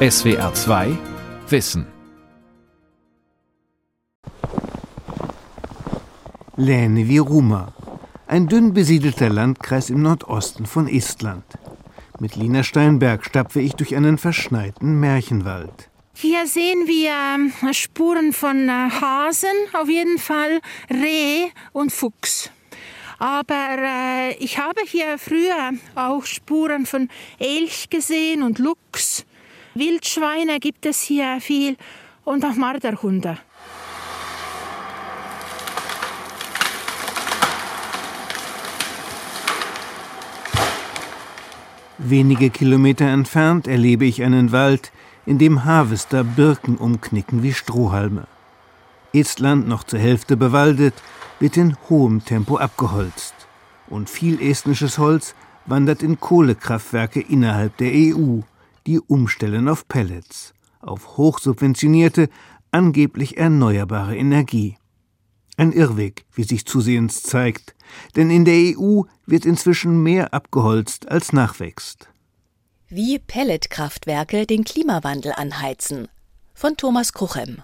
SWR 2 Wissen. Lääne-Viruma, ein dünn besiedelter Landkreis im Nordosten von Estland. Mit Lina Steinberg stapfe ich durch einen verschneiten Märchenwald. Hier sehen wir ähm, Spuren von äh, Hasen, auf jeden Fall Reh und Fuchs. Aber äh, ich habe hier früher auch Spuren von Elch gesehen und Luchs. Wildschweine gibt es hier viel und auch Marderhunde. Wenige Kilometer entfernt erlebe ich einen Wald, in dem Harvester Birken umknicken wie Strohhalme. Estland, noch zur Hälfte bewaldet, wird in hohem Tempo abgeholzt. Und viel estnisches Holz wandert in Kohlekraftwerke innerhalb der EU, die umstellen auf Pellets, auf hochsubventionierte, angeblich erneuerbare Energie. Ein Irrweg, wie sich zusehends zeigt, denn in der EU wird inzwischen mehr abgeholzt als nachwächst. Wie Pelletkraftwerke den Klimawandel anheizen. Von Thomas Kuchem.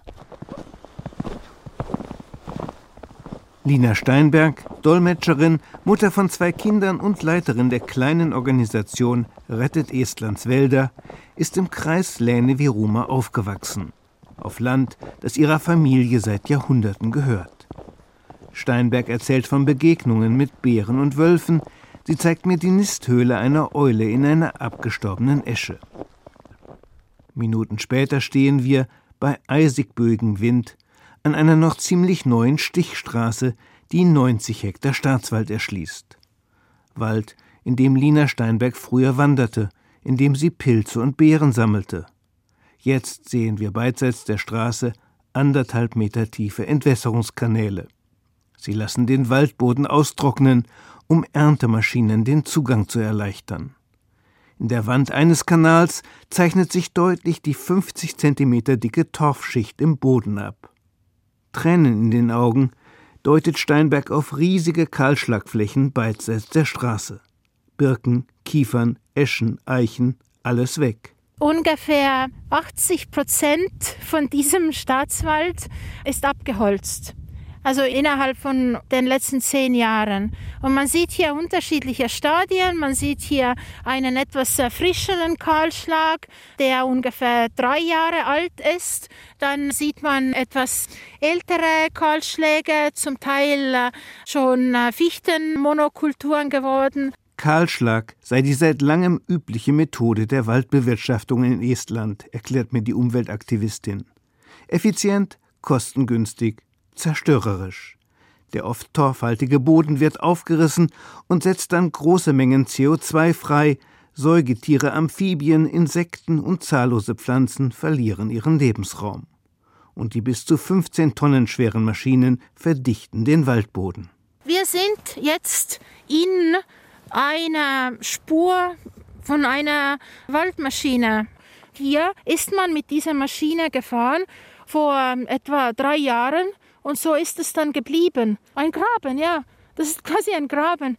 Lina Steinberg, Dolmetscherin, Mutter von zwei Kindern und Leiterin der kleinen Organisation Rettet Estlands Wälder, ist im Kreis Lääne-Viruma aufgewachsen. Auf Land, das ihrer Familie seit Jahrhunderten gehört. Steinberg erzählt von Begegnungen mit Bären und Wölfen. Sie zeigt mir die Nisthöhle einer Eule in einer abgestorbenen Esche. Minuten später stehen wir bei eisig böigem Wind an einer noch ziemlich neuen Stichstraße, die 90 Hektar Staatswald erschließt. Wald, in dem Lina Steinberg früher wanderte, in dem sie Pilze und Beeren sammelte. Jetzt sehen wir beidseits der Straße anderthalb Meter tiefe Entwässerungskanäle. Sie lassen den Waldboden austrocknen, um Erntemaschinen den Zugang zu erleichtern. In der Wand eines Kanals zeichnet sich deutlich die 50 Zentimeter dicke Torfschicht im Boden ab. Tränen in den Augen deutet Steinberg auf riesige Kahlschlagflächen beidseits der Straße. Birken, Kiefern, Eschen, Eichen, alles weg. Ungefähr 80 Prozent von diesem Staatswald ist abgeholzt also innerhalb von den letzten zehn Jahren. Und man sieht hier unterschiedliche Stadien. Man sieht hier einen etwas frischeren Kahlschlag, der ungefähr drei Jahre alt ist. Dann sieht man etwas ältere Kahlschläge, zum Teil äh, schon äh, Fichtenmonokulturen geworden. Kahlschlag sei die seit langem übliche Methode der Waldbewirtschaftung in Estland, erklärt mir die Umweltaktivistin. Effizient, kostengünstig zerstörerisch. Der oft torfhaltige Boden wird aufgerissen und setzt dann große Mengen CO2 frei, Säugetiere, Amphibien, Insekten und zahllose Pflanzen verlieren ihren Lebensraum. Und die bis zu 15 Tonnen schweren Maschinen verdichten den Waldboden. Wir sind jetzt in einer Spur von einer Waldmaschine. Hier ist man mit dieser Maschine gefahren vor etwa drei Jahren und so ist es dann geblieben. Ein Graben, ja. Das ist quasi ein Graben.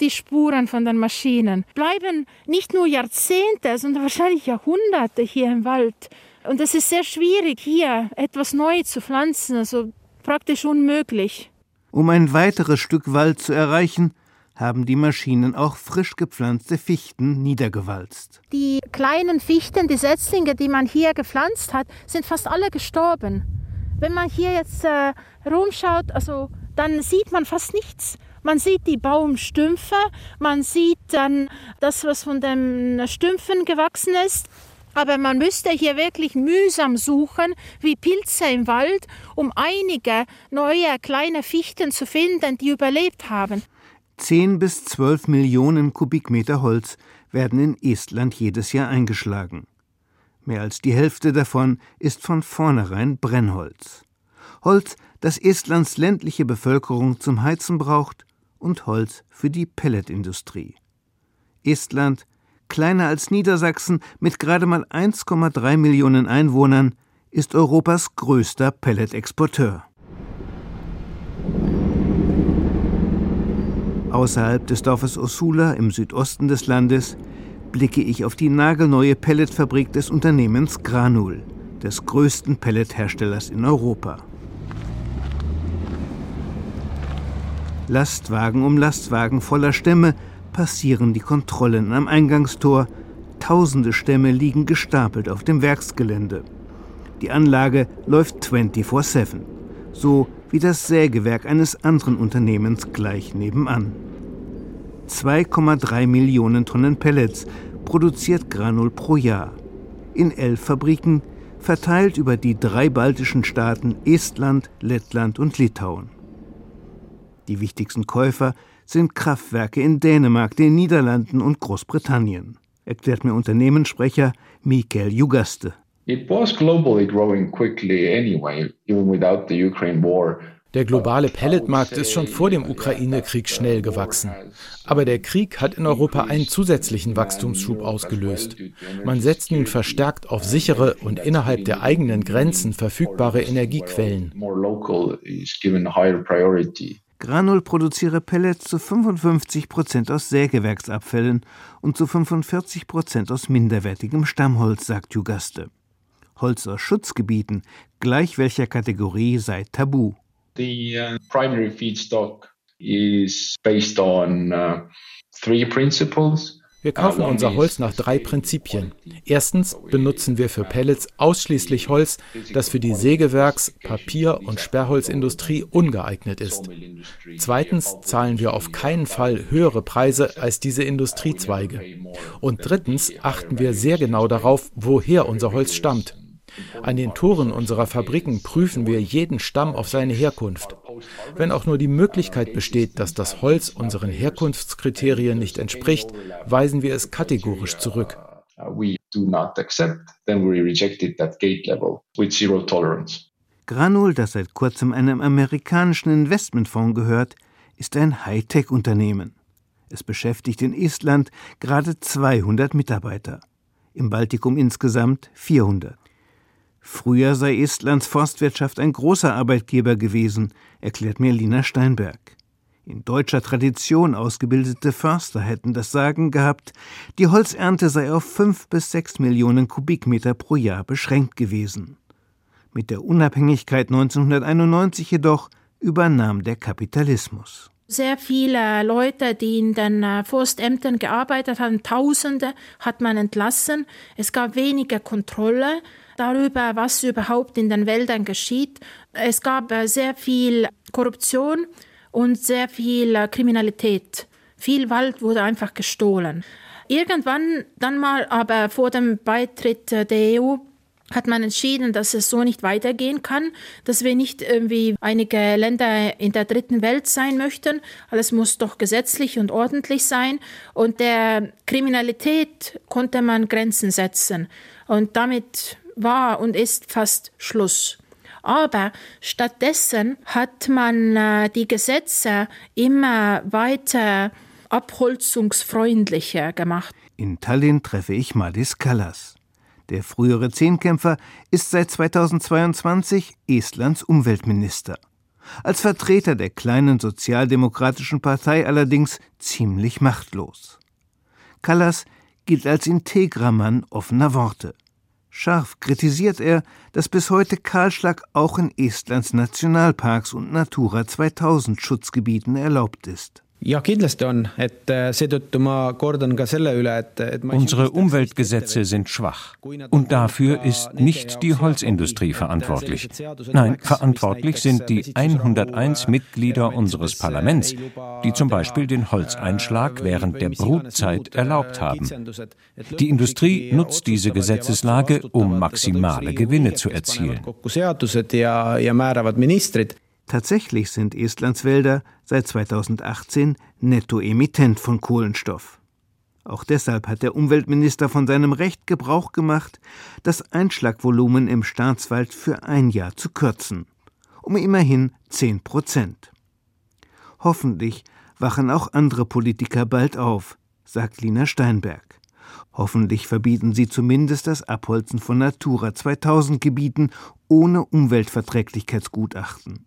Die Spuren von den Maschinen bleiben nicht nur Jahrzehnte, sondern wahrscheinlich Jahrhunderte hier im Wald. Und es ist sehr schwierig, hier etwas neu zu pflanzen, also praktisch unmöglich. Um ein weiteres Stück Wald zu erreichen, haben die Maschinen auch frisch gepflanzte Fichten niedergewalzt. Die kleinen Fichten, die Setzlinge, die man hier gepflanzt hat, sind fast alle gestorben. Wenn man hier jetzt äh, rumschaut, also dann sieht man fast nichts. Man sieht die Baumstümpfe, man sieht dann das, was von den Stümpfen gewachsen ist. Aber man müsste hier wirklich mühsam suchen, wie Pilze im Wald, um einige neue kleine Fichten zu finden, die überlebt haben. Zehn bis zwölf Millionen Kubikmeter Holz werden in Estland jedes Jahr eingeschlagen. Mehr als die Hälfte davon ist von vornherein Brennholz. Holz, das Estlands ländliche Bevölkerung zum Heizen braucht und Holz für die Pelletindustrie. Estland, kleiner als Niedersachsen mit gerade mal 1,3 Millionen Einwohnern, ist Europas größter Pelletexporteur. Außerhalb des Dorfes Osula im Südosten des Landes blicke ich auf die nagelneue Pelletfabrik des Unternehmens Granul, des größten Pelletherstellers in Europa. Lastwagen um Lastwagen voller Stämme passieren die Kontrollen am Eingangstor. Tausende Stämme liegen gestapelt auf dem Werksgelände. Die Anlage läuft 24-7, so wie das Sägewerk eines anderen Unternehmens gleich nebenan. 2,3 Millionen Tonnen Pellets produziert Granul pro Jahr. In elf Fabriken, verteilt über die drei baltischen Staaten Estland, Lettland und Litauen. Die wichtigsten Käufer sind Kraftwerke in Dänemark, den Niederlanden und Großbritannien, erklärt mir Unternehmenssprecher Mikael Jugaste. It was globally growing quickly anyway, even without the Ukraine war. Der globale Pelletmarkt ist schon vor dem Ukraine-Krieg schnell gewachsen. Aber der Krieg hat in Europa einen zusätzlichen Wachstumsschub ausgelöst. Man setzt nun verstärkt auf sichere und innerhalb der eigenen Grenzen verfügbare Energiequellen. Granul produziere Pellets zu 55 Prozent aus Sägewerksabfällen und zu 45 Prozent aus minderwertigem Stammholz, sagt Jugaste. Holz aus Schutzgebieten, gleich welcher Kategorie, sei tabu. The uh, primary feedstock is based on uh, three principles. Wir kaufen unser Holz nach drei Prinzipien. Erstens benutzen wir für Pellets ausschließlich Holz, das für die Sägewerks-, Papier- und Sperrholzindustrie ungeeignet ist. Zweitens zahlen wir auf keinen Fall höhere Preise als diese Industriezweige. Und drittens achten wir sehr genau darauf, woher unser Holz stammt. An den Toren unserer Fabriken prüfen wir jeden Stamm auf seine Herkunft. Wenn auch nur die Möglichkeit besteht, dass das Holz unseren Herkunftskriterien nicht entspricht, weisen wir es kategorisch zurück. Granul, das seit kurzem einem amerikanischen Investmentfonds gehört, ist ein Hightech-Unternehmen. Es beschäftigt in Estland gerade 200 Mitarbeiter, im Baltikum insgesamt 400. Früher sei Estlands Forstwirtschaft ein großer Arbeitgeber gewesen, erklärt mir Lina Steinberg. In deutscher Tradition ausgebildete Förster hätten das Sagen gehabt, die Holzernte sei auf fünf bis sechs Millionen Kubikmeter pro Jahr beschränkt gewesen. Mit der Unabhängigkeit 1991 jedoch übernahm der Kapitalismus. Sehr viele Leute, die in den äh, Forstämtern gearbeitet haben, Tausende, hat man entlassen. Es gab weniger Kontrolle darüber, was überhaupt in den Wäldern geschieht. Es gab äh, sehr viel Korruption und sehr viel äh, Kriminalität. Viel Wald wurde einfach gestohlen. Irgendwann dann mal aber vor dem Beitritt äh, der EU hat man entschieden, dass es so nicht weitergehen kann, dass wir nicht irgendwie einige Länder in der dritten Welt sein möchten. Alles muss doch gesetzlich und ordentlich sein. Und der Kriminalität konnte man Grenzen setzen. Und damit war und ist fast Schluss. Aber stattdessen hat man äh, die Gesetze immer weiter abholzungsfreundlicher gemacht. In Tallinn treffe ich Madis Kallas. Der frühere Zehnkämpfer ist seit 2022 Estlands Umweltminister. Als Vertreter der kleinen sozialdemokratischen Partei allerdings ziemlich machtlos. Kallas gilt als integrer Mann offener Worte. Scharf kritisiert er, dass bis heute Kahlschlag auch in Estlands Nationalparks und Natura 2000 Schutzgebieten erlaubt ist. Äh, Unsere Umweltgesetze sind schwach. Und dafür ist nicht die Holzindustrie verantwortlich. Nein, verantwortlich sind die 101 Mitglieder unseres Parlaments, die zum Beispiel den Holzeinschlag während der Brutzeit erlaubt haben. Die Industrie nutzt diese Gesetzeslage, um maximale Gewinne zu erzielen. Tatsächlich sind Estlands Wälder seit 2018 Nettoemittent von Kohlenstoff. Auch deshalb hat der Umweltminister von seinem Recht Gebrauch gemacht, das Einschlagvolumen im Staatswald für ein Jahr zu kürzen, um immerhin 10 Prozent. Hoffentlich wachen auch andere Politiker bald auf, sagt Lina Steinberg. Hoffentlich verbieten sie zumindest das Abholzen von Natura 2000 Gebieten ohne Umweltverträglichkeitsgutachten.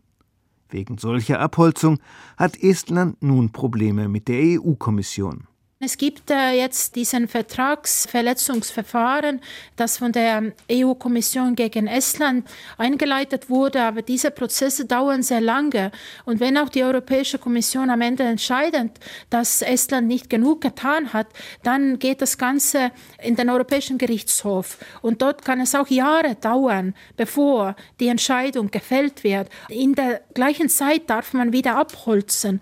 Wegen solcher Abholzung hat Estland nun Probleme mit der EU-Kommission. Es gibt äh, jetzt diesen Vertragsverletzungsverfahren, das von der EU-Kommission gegen Estland eingeleitet wurde, aber diese Prozesse dauern sehr lange. Und wenn auch die Europäische Kommission am Ende entscheidet, dass Estland nicht genug getan hat, dann geht das Ganze in den Europäischen Gerichtshof. Und dort kann es auch Jahre dauern, bevor die Entscheidung gefällt wird. In der gleichen Zeit darf man wieder abholzen.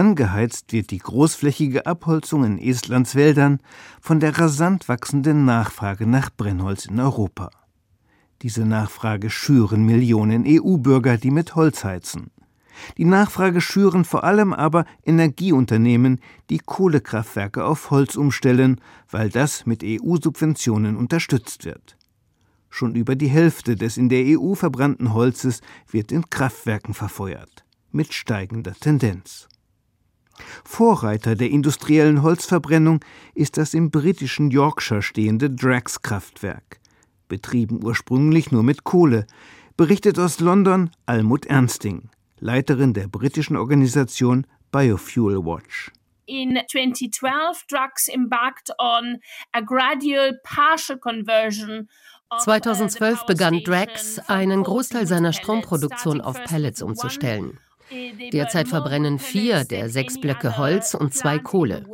Angeheizt wird die großflächige Abholzung in Estlands Wäldern von der rasant wachsenden Nachfrage nach Brennholz in Europa. Diese Nachfrage schüren Millionen EU-Bürger, die mit Holz heizen. Die Nachfrage schüren vor allem aber Energieunternehmen, die Kohlekraftwerke auf Holz umstellen, weil das mit EU-Subventionen unterstützt wird. Schon über die Hälfte des in der EU verbrannten Holzes wird in Kraftwerken verfeuert, mit steigender Tendenz. Vorreiter der industriellen Holzverbrennung ist das im britischen Yorkshire stehende Drax-Kraftwerk, betrieben ursprünglich nur mit Kohle, berichtet aus London Almut Ernsting, Leiterin der britischen Organisation Biofuel Watch. In 2012, Drax embarked on a gradual partial conversion 2012 begann Drax, einen Großteil seiner Stromproduktion auf Pellets umzustellen. Derzeit verbrennen vier der sechs Blöcke Holz und zwei Kohle.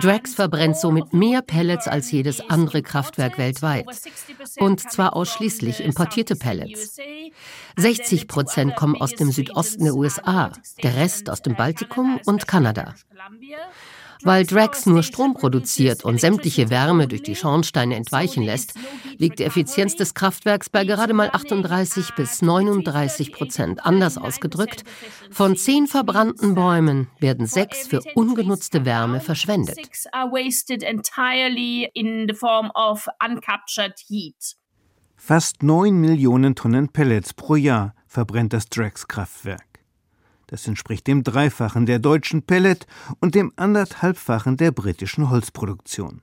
Drax verbrennt somit mehr Pellets als jedes andere Kraftwerk weltweit. Und zwar ausschließlich importierte Pellets. 60 Prozent kommen aus dem Südosten der USA, der Rest aus dem Baltikum und Kanada. Weil Drax nur Strom produziert und sämtliche Wärme durch die Schornsteine entweichen lässt, liegt die Effizienz des Kraftwerks bei gerade mal 38 bis 39 Prozent. Anders ausgedrückt, von zehn verbrannten Bäumen werden sechs für ungenutzte Wärme verschwendet. Fast 9 Millionen Tonnen Pellets pro Jahr verbrennt das Drax-Kraftwerk. Das entspricht dem Dreifachen der deutschen Pellet und dem anderthalbfachen der britischen Holzproduktion.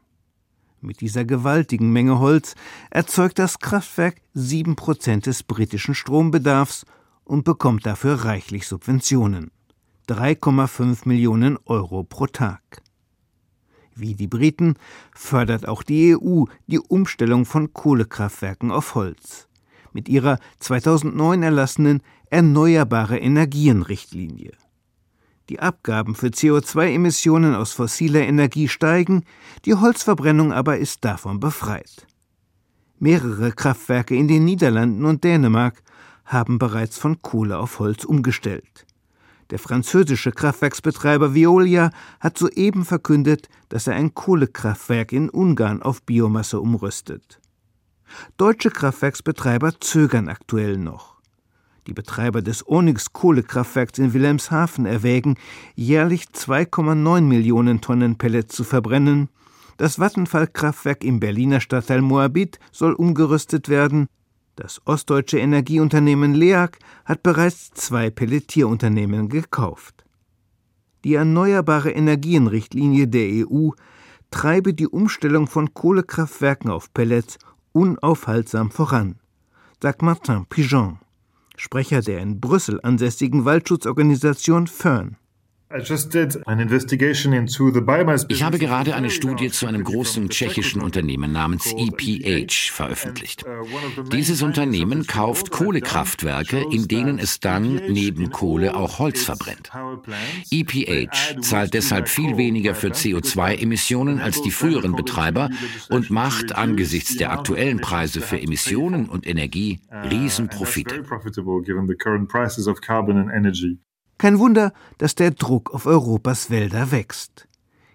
Mit dieser gewaltigen Menge Holz erzeugt das Kraftwerk sieben Prozent des britischen Strombedarfs und bekommt dafür reichlich Subventionen. 3,5 Millionen Euro pro Tag. Wie die Briten fördert auch die EU die Umstellung von Kohlekraftwerken auf Holz. Mit ihrer 2009 erlassenen Erneuerbare Energien-Richtlinie. Die Abgaben für CO2-Emissionen aus fossiler Energie steigen, die Holzverbrennung aber ist davon befreit. Mehrere Kraftwerke in den Niederlanden und Dänemark haben bereits von Kohle auf Holz umgestellt. Der französische Kraftwerksbetreiber Veolia hat soeben verkündet, dass er ein Kohlekraftwerk in Ungarn auf Biomasse umrüstet. Deutsche Kraftwerksbetreiber zögern aktuell noch. Die Betreiber des Onyx-Kohlekraftwerks in Wilhelmshaven erwägen, jährlich 2,9 Millionen Tonnen Pellets zu verbrennen. Das Vattenfall-Kraftwerk im Berliner Stadtteil Moabit soll umgerüstet werden. Das ostdeutsche Energieunternehmen LEAG hat bereits zwei Pelletierunternehmen gekauft. Die Erneuerbare Energienrichtlinie der EU treibe die Umstellung von Kohlekraftwerken auf Pellets unaufhaltsam voran, sagt Martin Pigeon. Sprecher der in Brüssel ansässigen Waldschutzorganisation Fern. Ich habe gerade eine Studie zu einem großen tschechischen Unternehmen namens EPH veröffentlicht. Dieses Unternehmen kauft Kohlekraftwerke, in denen es dann neben Kohle auch Holz verbrennt. EPH zahlt deshalb viel weniger für CO2-Emissionen als die früheren Betreiber und macht angesichts der aktuellen Preise für Emissionen und Energie Riesenprofite. Kein Wunder, dass der Druck auf Europas Wälder wächst.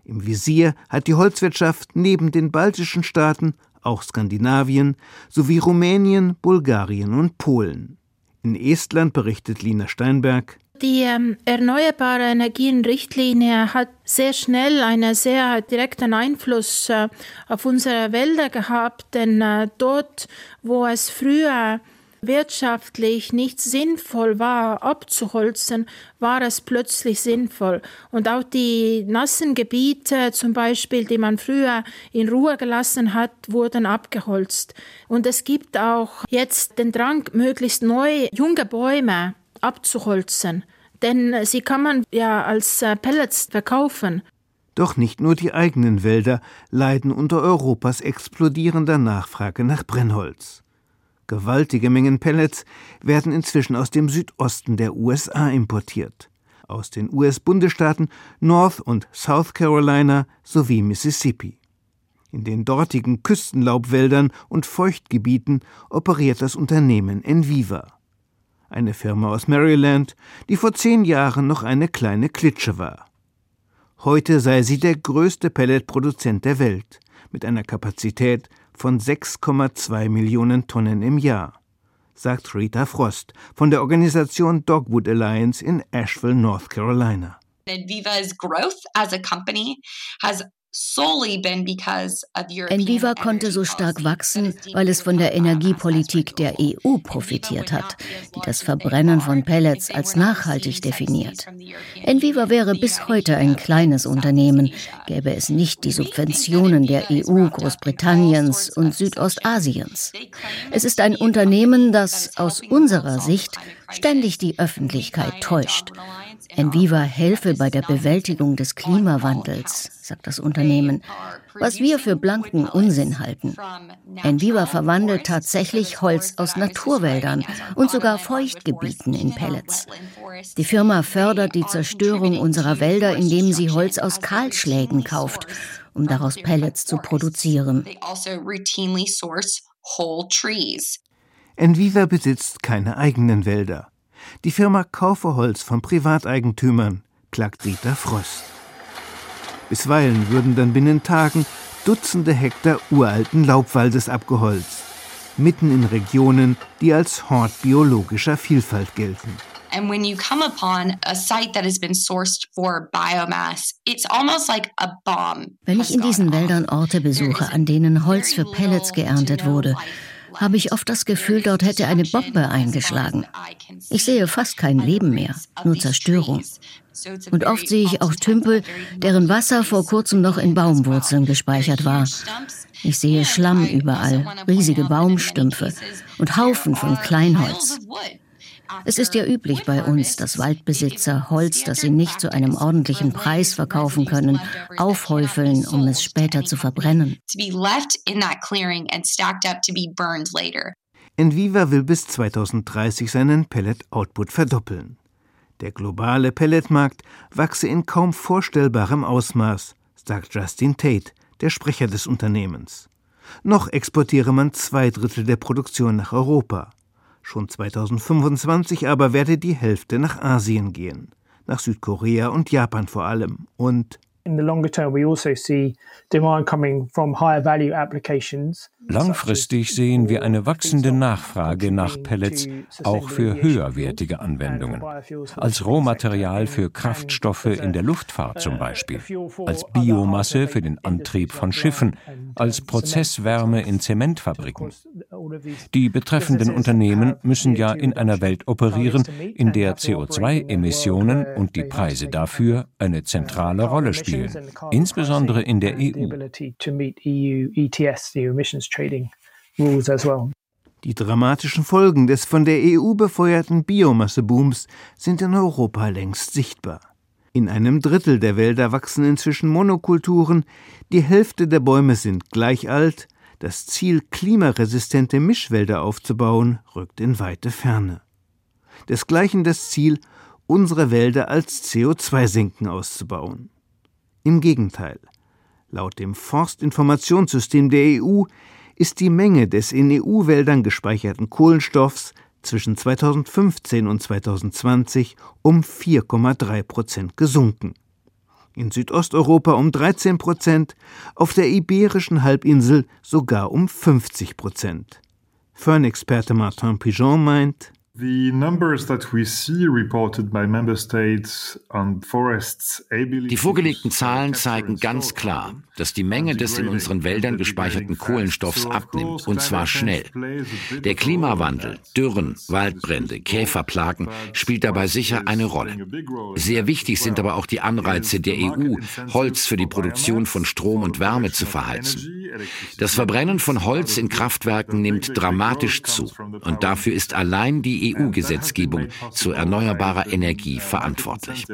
Im Visier hat die Holzwirtschaft neben den baltischen Staaten auch Skandinavien sowie Rumänien, Bulgarien und Polen. In Estland berichtet Lina Steinberg. Die ähm, Erneuerbare Energien-Richtlinie hat sehr schnell einen sehr direkten Einfluss äh, auf unsere Wälder gehabt, denn äh, dort, wo es früher wirtschaftlich nicht sinnvoll war, abzuholzen, war es plötzlich sinnvoll. Und auch die nassen Gebiete, zum Beispiel, die man früher in Ruhe gelassen hat, wurden abgeholzt. Und es gibt auch jetzt den Drang, möglichst neue, junge Bäume abzuholzen. Denn sie kann man ja als äh, Pellets verkaufen. Doch nicht nur die eigenen Wälder leiden unter Europas explodierender Nachfrage nach Brennholz. Gewaltige Mengen Pellets werden inzwischen aus dem Südosten der USA importiert, aus den US-Bundesstaaten North und South Carolina sowie Mississippi. In den dortigen Küstenlaubwäldern und Feuchtgebieten operiert das Unternehmen Enviva, eine Firma aus Maryland, die vor zehn Jahren noch eine kleine Klitsche war. Heute sei sie der größte Pelletproduzent der Welt mit einer Kapazität von 6,2 Millionen Tonnen im Jahr, sagt Rita Frost von der Organisation Dogwood Alliance in Asheville, North Carolina. Enviva's growth as a company has Enviva konnte so stark wachsen, weil es von der Energiepolitik der EU profitiert hat, die das Verbrennen von Pellets als nachhaltig definiert. Enviva wäre bis heute ein kleines Unternehmen, gäbe es nicht die Subventionen der EU, Großbritanniens und Südostasiens. Es ist ein Unternehmen, das aus unserer Sicht ständig die Öffentlichkeit täuscht. Enviva helfe bei der Bewältigung des Klimawandels, sagt das Unternehmen, was wir für blanken Unsinn halten. Enviva verwandelt tatsächlich Holz aus Naturwäldern und sogar Feuchtgebieten in Pellets. Die Firma fördert die Zerstörung unserer Wälder, indem sie Holz aus Kahlschlägen kauft, um daraus Pellets zu produzieren. Enviva besitzt keine eigenen Wälder. Die Firma kaufe Holz von Privateigentümern, klagt Rita Frost. Bisweilen würden dann binnen Tagen Dutzende Hektar uralten Laubwaldes abgeholzt, mitten in Regionen, die als Hort biologischer Vielfalt gelten. And when you come upon a site that has been sourced for biomass, it's almost like a bomb. Wenn ich in diesen Wäldern Orte besuche, an denen Holz für Pellets geerntet wurde, habe ich oft das Gefühl, dort hätte eine Bombe eingeschlagen. Ich sehe fast kein Leben mehr, nur Zerstörung. Und oft sehe ich auch Tümpel, deren Wasser vor kurzem noch in Baumwurzeln gespeichert war. Ich sehe Schlamm überall, riesige Baumstümpfe und Haufen von Kleinholz. Es ist ja üblich bei uns, dass Waldbesitzer Holz, das sie nicht zu einem ordentlichen Preis verkaufen können, aufhäufeln, um es später zu verbrennen. Enviva will bis 2030 seinen Pellet-Output verdoppeln. Der globale Pelletmarkt wachse in kaum vorstellbarem Ausmaß, sagt Justin Tate, der Sprecher des Unternehmens. Noch exportiere man zwei Drittel der Produktion nach Europa. Schon 2025 aber werde die Hälfte nach Asien gehen, nach Südkorea und Japan vor allem. Und in the longer term we also see demand coming from higher value applications Langfristig sehen wir eine wachsende Nachfrage nach Pellets auch für höherwertige Anwendungen. Als Rohmaterial für Kraftstoffe in der Luftfahrt zum Beispiel, als Biomasse für den Antrieb von Schiffen, als Prozesswärme in Zementfabriken. Die betreffenden Unternehmen müssen ja in einer Welt operieren, in der CO2-Emissionen und die Preise dafür eine zentrale Rolle spielen, insbesondere in der EU. Trading Rules as well. Die dramatischen Folgen des von der EU befeuerten Biomassebooms sind in Europa längst sichtbar. In einem Drittel der Wälder wachsen inzwischen Monokulturen, die Hälfte der Bäume sind gleich alt, das Ziel, klimaresistente Mischwälder aufzubauen, rückt in weite Ferne. Desgleichen das Ziel, unsere Wälder als CO2-Senken auszubauen. Im Gegenteil, laut dem Forstinformationssystem der EU ist die Menge des in EU-Wäldern gespeicherten Kohlenstoffs zwischen 2015 und 2020 um 4,3 Prozent gesunken. In Südosteuropa um 13 Prozent, auf der Iberischen Halbinsel sogar um 50 Prozent. Fernexperte Martin Pigeon meint, die vorgelegten Zahlen zeigen ganz klar, dass die Menge des in unseren Wäldern gespeicherten Kohlenstoffs abnimmt, und zwar schnell. Der Klimawandel, Dürren, Waldbrände, Käferplagen spielt dabei sicher eine Rolle. Sehr wichtig sind aber auch die Anreize der EU, Holz für die Produktion von Strom und Wärme zu verheizen. Das Verbrennen von Holz in Kraftwerken nimmt dramatisch zu, und dafür ist allein die die EU-Gesetzgebung zu erneuerbarer Energie verantwortlich.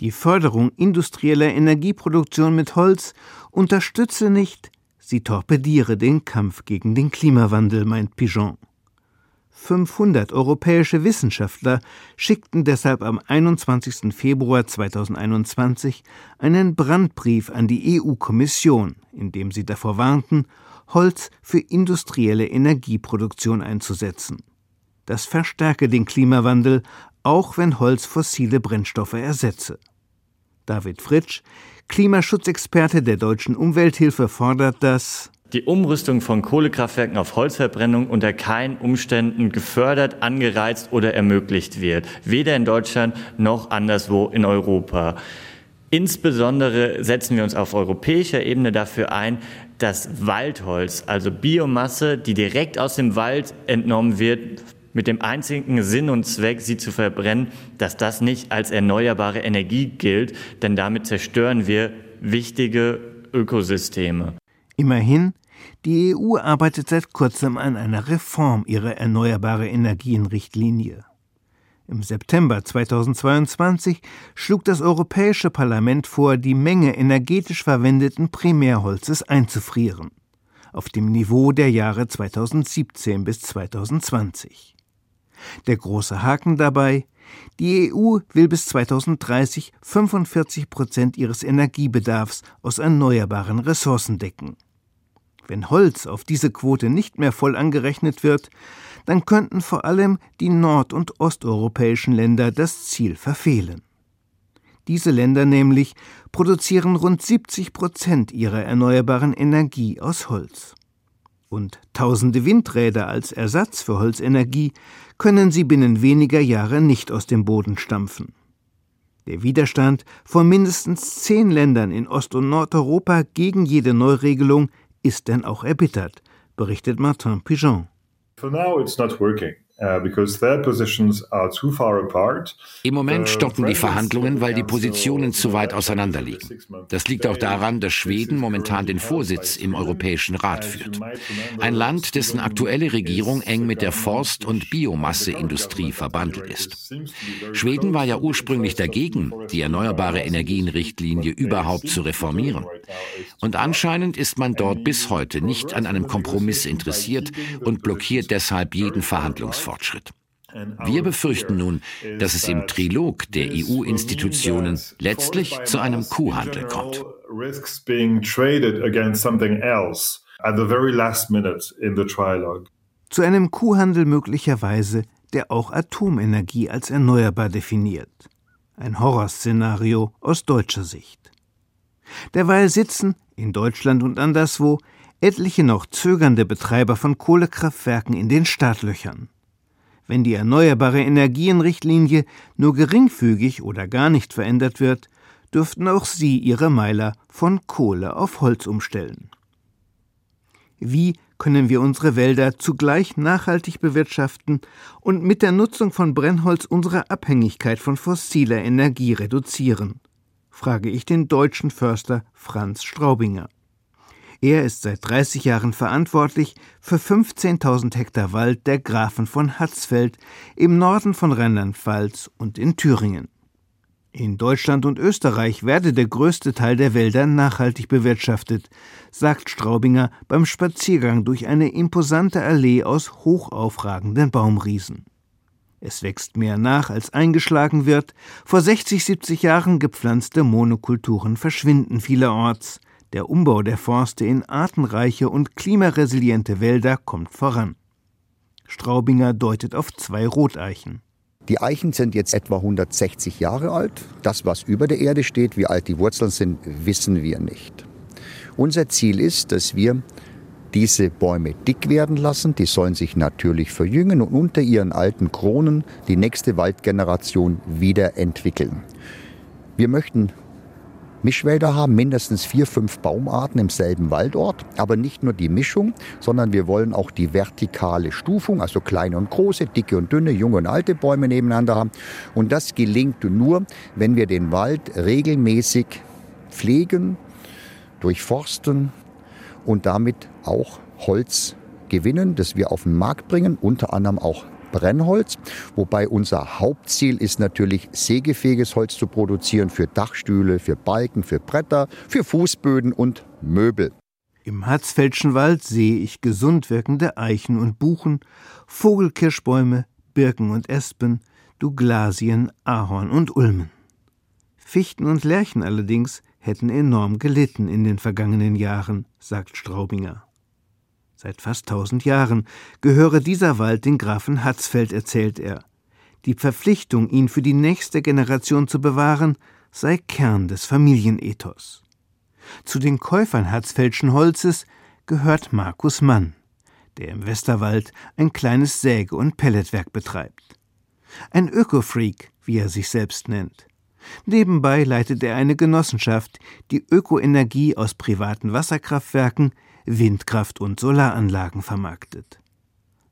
Die Förderung industrieller Energieproduktion mit Holz unterstütze nicht, sie torpediere den Kampf gegen den Klimawandel, meint Pigeon. 500 europäische Wissenschaftler schickten deshalb am 21. Februar 2021 einen Brandbrief an die EU-Kommission, in dem sie davor warnten, Holz für industrielle Energieproduktion einzusetzen. Das verstärke den Klimawandel, auch wenn Holz fossile Brennstoffe ersetze. David Fritsch, Klimaschutzexperte der deutschen Umwelthilfe, fordert, dass die Umrüstung von Kohlekraftwerken auf Holzverbrennung unter keinen Umständen gefördert, angereizt oder ermöglicht wird, weder in Deutschland noch anderswo in Europa. Insbesondere setzen wir uns auf europäischer Ebene dafür ein, dass Waldholz, also Biomasse, die direkt aus dem Wald entnommen wird, mit dem einzigen Sinn und Zweck, sie zu verbrennen, dass das nicht als erneuerbare Energie gilt, denn damit zerstören wir wichtige Ökosysteme. Immerhin, die EU arbeitet seit kurzem an einer Reform ihrer erneuerbare Energien-Richtlinie. Im September 2022 schlug das Europäische Parlament vor, die Menge energetisch verwendeten Primärholzes einzufrieren, auf dem Niveau der Jahre 2017 bis 2020. Der große Haken dabei, die EU will bis 2030 45 Prozent ihres Energiebedarfs aus erneuerbaren Ressourcen decken. Wenn Holz auf diese Quote nicht mehr voll angerechnet wird, dann könnten vor allem die nord- und osteuropäischen Länder das Ziel verfehlen. Diese Länder nämlich produzieren rund 70 Prozent ihrer erneuerbaren Energie aus Holz. Und tausende Windräder als Ersatz für Holzenergie können sie binnen weniger Jahre nicht aus dem Boden stampfen. Der Widerstand von mindestens zehn Ländern in Ost- und Nordeuropa gegen jede Neuregelung ist denn auch erbittert, berichtet Martin Pigeon. For now it's not working. Uh, Im Moment stocken die Verhandlungen, weil die Positionen zu weit auseinander liegen. Das liegt auch daran, dass Schweden momentan den Vorsitz im Europäischen Rat führt. Ein Land, dessen aktuelle Regierung eng mit der Forst- und Biomasseindustrie verbandelt ist. Schweden war ja ursprünglich dagegen, die Erneuerbare Energien-Richtlinie überhaupt zu reformieren. Und anscheinend ist man dort bis heute nicht an einem Kompromiss interessiert und blockiert deshalb jeden Verhandlungsvorschlag. Fortschritt. Wir befürchten nun, dass es im Trilog der EU-Institutionen letztlich zu einem Kuhhandel kommt. Zu einem Kuhhandel möglicherweise, der auch Atomenergie als erneuerbar definiert. Ein Horrorszenario aus deutscher Sicht. Derweil sitzen, in Deutschland und anderswo, etliche noch zögernde Betreiber von Kohlekraftwerken in den Startlöchern. Wenn die Erneuerbare Energienrichtlinie nur geringfügig oder gar nicht verändert wird, dürften auch sie ihre Meiler von Kohle auf Holz umstellen. Wie können wir unsere Wälder zugleich nachhaltig bewirtschaften und mit der Nutzung von Brennholz unsere Abhängigkeit von fossiler Energie reduzieren? frage ich den deutschen Förster Franz Straubinger. Er ist seit 30 Jahren verantwortlich für 15.000 Hektar Wald der Grafen von Hatzfeld im Norden von Rheinland-Pfalz und in Thüringen. In Deutschland und Österreich werde der größte Teil der Wälder nachhaltig bewirtschaftet, sagt Straubinger beim Spaziergang durch eine imposante Allee aus hochaufragenden Baumriesen. Es wächst mehr nach, als eingeschlagen wird. Vor 60, 70 Jahren gepflanzte Monokulturen verschwinden vielerorts. Der Umbau der Forste in artenreiche und klimaresiliente Wälder kommt voran. Straubinger deutet auf zwei Roteichen. Die Eichen sind jetzt etwa 160 Jahre alt. Das, was über der Erde steht, wie alt die Wurzeln sind, wissen wir nicht. Unser Ziel ist, dass wir diese Bäume dick werden lassen. Die sollen sich natürlich verjüngen und unter ihren alten Kronen die nächste Waldgeneration wieder entwickeln. Wir möchten Mischwälder haben, mindestens vier, fünf Baumarten im selben Waldort. Aber nicht nur die Mischung, sondern wir wollen auch die vertikale Stufung, also kleine und große, dicke und dünne, junge und alte Bäume nebeneinander haben. Und das gelingt nur, wenn wir den Wald regelmäßig pflegen, durchforsten und damit auch Holz gewinnen, das wir auf den Markt bringen, unter anderem auch Brennholz, wobei unser Hauptziel ist natürlich sägefähiges Holz zu produzieren für Dachstühle, für Balken, für Bretter, für Fußböden und Möbel. Im Harzfeldschen Wald sehe ich gesund wirkende Eichen und Buchen, Vogelkirschbäume, Birken und Espen, Douglasien, Ahorn und Ulmen. Fichten und Lärchen allerdings hätten enorm gelitten in den vergangenen Jahren, sagt Straubinger. Seit fast tausend Jahren gehöre dieser Wald den Grafen Hatzfeld, erzählt er. Die Verpflichtung, ihn für die nächste Generation zu bewahren, sei Kern des Familienethos. Zu den Käufern Hatzfeldschen Holzes gehört Markus Mann, der im Westerwald ein kleines Säge- und Pelletwerk betreibt. Ein Ökofreak, wie er sich selbst nennt. Nebenbei leitet er eine Genossenschaft, die Ökoenergie aus privaten Wasserkraftwerken Windkraft- und Solaranlagen vermarktet.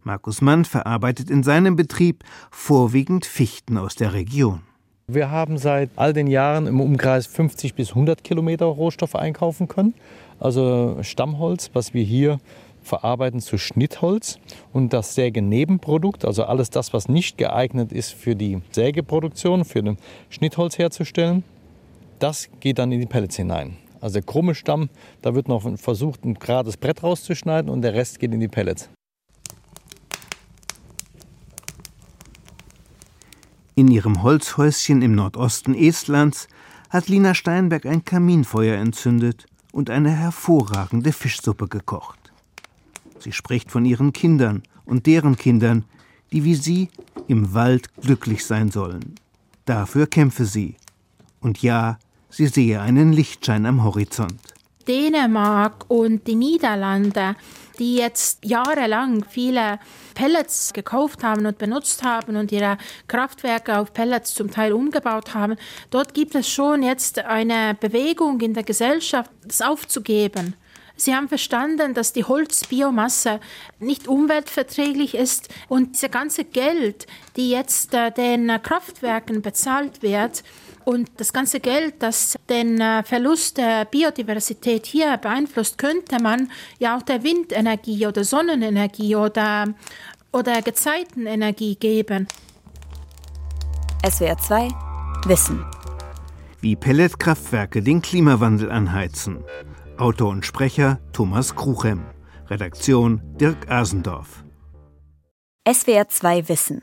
Markus Mann verarbeitet in seinem Betrieb vorwiegend Fichten aus der Region. Wir haben seit all den Jahren im Umkreis 50 bis 100 Kilometer Rohstoff einkaufen können. Also Stammholz, was wir hier verarbeiten zu Schnittholz und das Sägenebenprodukt, also alles das, was nicht geeignet ist für die Sägeproduktion, für den Schnittholz herzustellen, das geht dann in die Pellets hinein. Also der krumme Stamm, da wird noch versucht, ein gerades Brett rauszuschneiden und der Rest geht in die Pellets. In ihrem Holzhäuschen im Nordosten Estlands hat Lina Steinberg ein Kaminfeuer entzündet und eine hervorragende Fischsuppe gekocht. Sie spricht von ihren Kindern und deren Kindern, die wie sie im Wald glücklich sein sollen. Dafür kämpfe sie. Und ja, Sie sehe einen Lichtschein am Horizont. Dänemark und die Niederlande, die jetzt jahrelang viele Pellets gekauft haben und benutzt haben und ihre Kraftwerke auf Pellets zum Teil umgebaut haben, dort gibt es schon jetzt eine Bewegung in der Gesellschaft, das aufzugeben. Sie haben verstanden, dass die Holzbiomasse nicht umweltverträglich ist und diese ganze Geld, die jetzt äh, den Kraftwerken bezahlt wird, und das ganze Geld, das den äh, Verlust der Biodiversität hier beeinflusst, könnte man ja auch der Windenergie oder Sonnenenergie oder, oder Gezeitenenergie geben. SWR 2 Wissen. Wie Pelletkraftwerke den Klimawandel anheizen. Autor und Sprecher Thomas Kruchem. Redaktion Dirk Asendorf. SWR 2 Wissen.